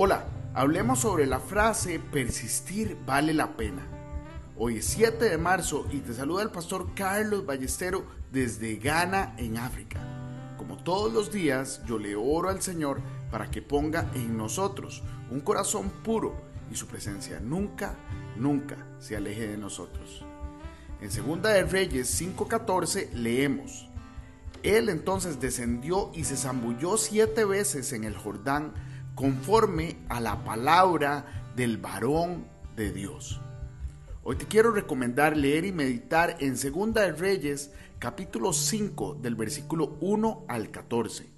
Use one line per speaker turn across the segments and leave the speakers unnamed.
Hola, hablemos sobre la frase persistir vale la pena. Hoy es 7 de marzo y te saluda el pastor Carlos Ballestero desde Ghana, en África. Como todos los días, yo le oro al Señor para que ponga en nosotros un corazón puro y su presencia nunca, nunca se aleje de nosotros. En 2 de Reyes 5:14 leemos, Él entonces descendió y se zambulló siete veces en el Jordán conforme a la palabra del varón de Dios. Hoy te quiero recomendar leer y meditar en Segunda de Reyes, capítulo 5, del versículo 1 al 14.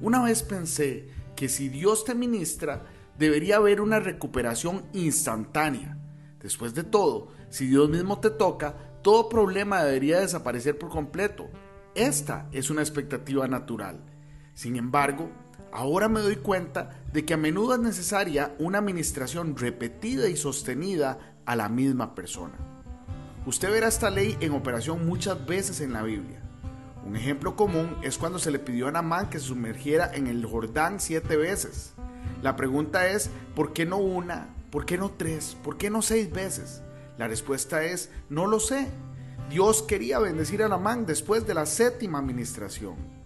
Una vez pensé que si Dios te ministra, debería haber una recuperación instantánea. Después de todo, si Dios mismo te toca, todo problema debería desaparecer por completo. Esta es una expectativa natural. Sin embargo, Ahora me doy cuenta de que a menudo es necesaria una administración repetida y sostenida a la misma persona. Usted verá esta ley en operación muchas veces en la Biblia. Un ejemplo común es cuando se le pidió a Namán que se sumergiera en el Jordán siete veces. La pregunta es, ¿por qué no una? ¿Por qué no tres? ¿Por qué no seis veces? La respuesta es, no lo sé. Dios quería bendecir a Namán después de la séptima administración.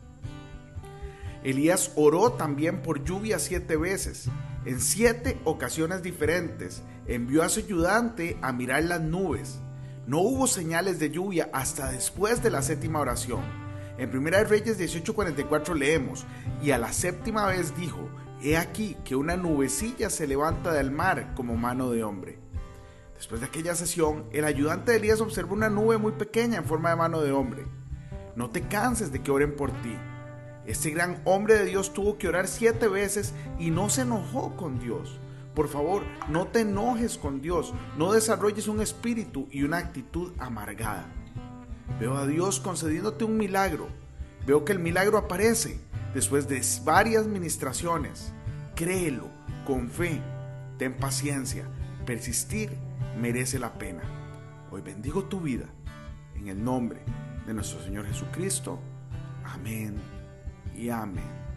Elías oró también por lluvia siete veces. En siete ocasiones diferentes envió a su ayudante a mirar las nubes. No hubo señales de lluvia hasta después de la séptima oración. En Primera de Reyes 18:44 leemos, y a la séptima vez dijo, He aquí que una nubecilla se levanta del mar como mano de hombre. Después de aquella sesión, el ayudante de Elías observó una nube muy pequeña en forma de mano de hombre. No te canses de que oren por ti. Este gran hombre de Dios tuvo que orar siete veces y no se enojó con Dios. Por favor, no te enojes con Dios, no desarrolles un espíritu y una actitud amargada. Veo a Dios concediéndote un milagro. Veo que el milagro aparece después de varias ministraciones. Créelo con fe, ten paciencia, persistir merece la pena. Hoy bendigo tu vida en el nombre de nuestro Señor Jesucristo. Amén y amén.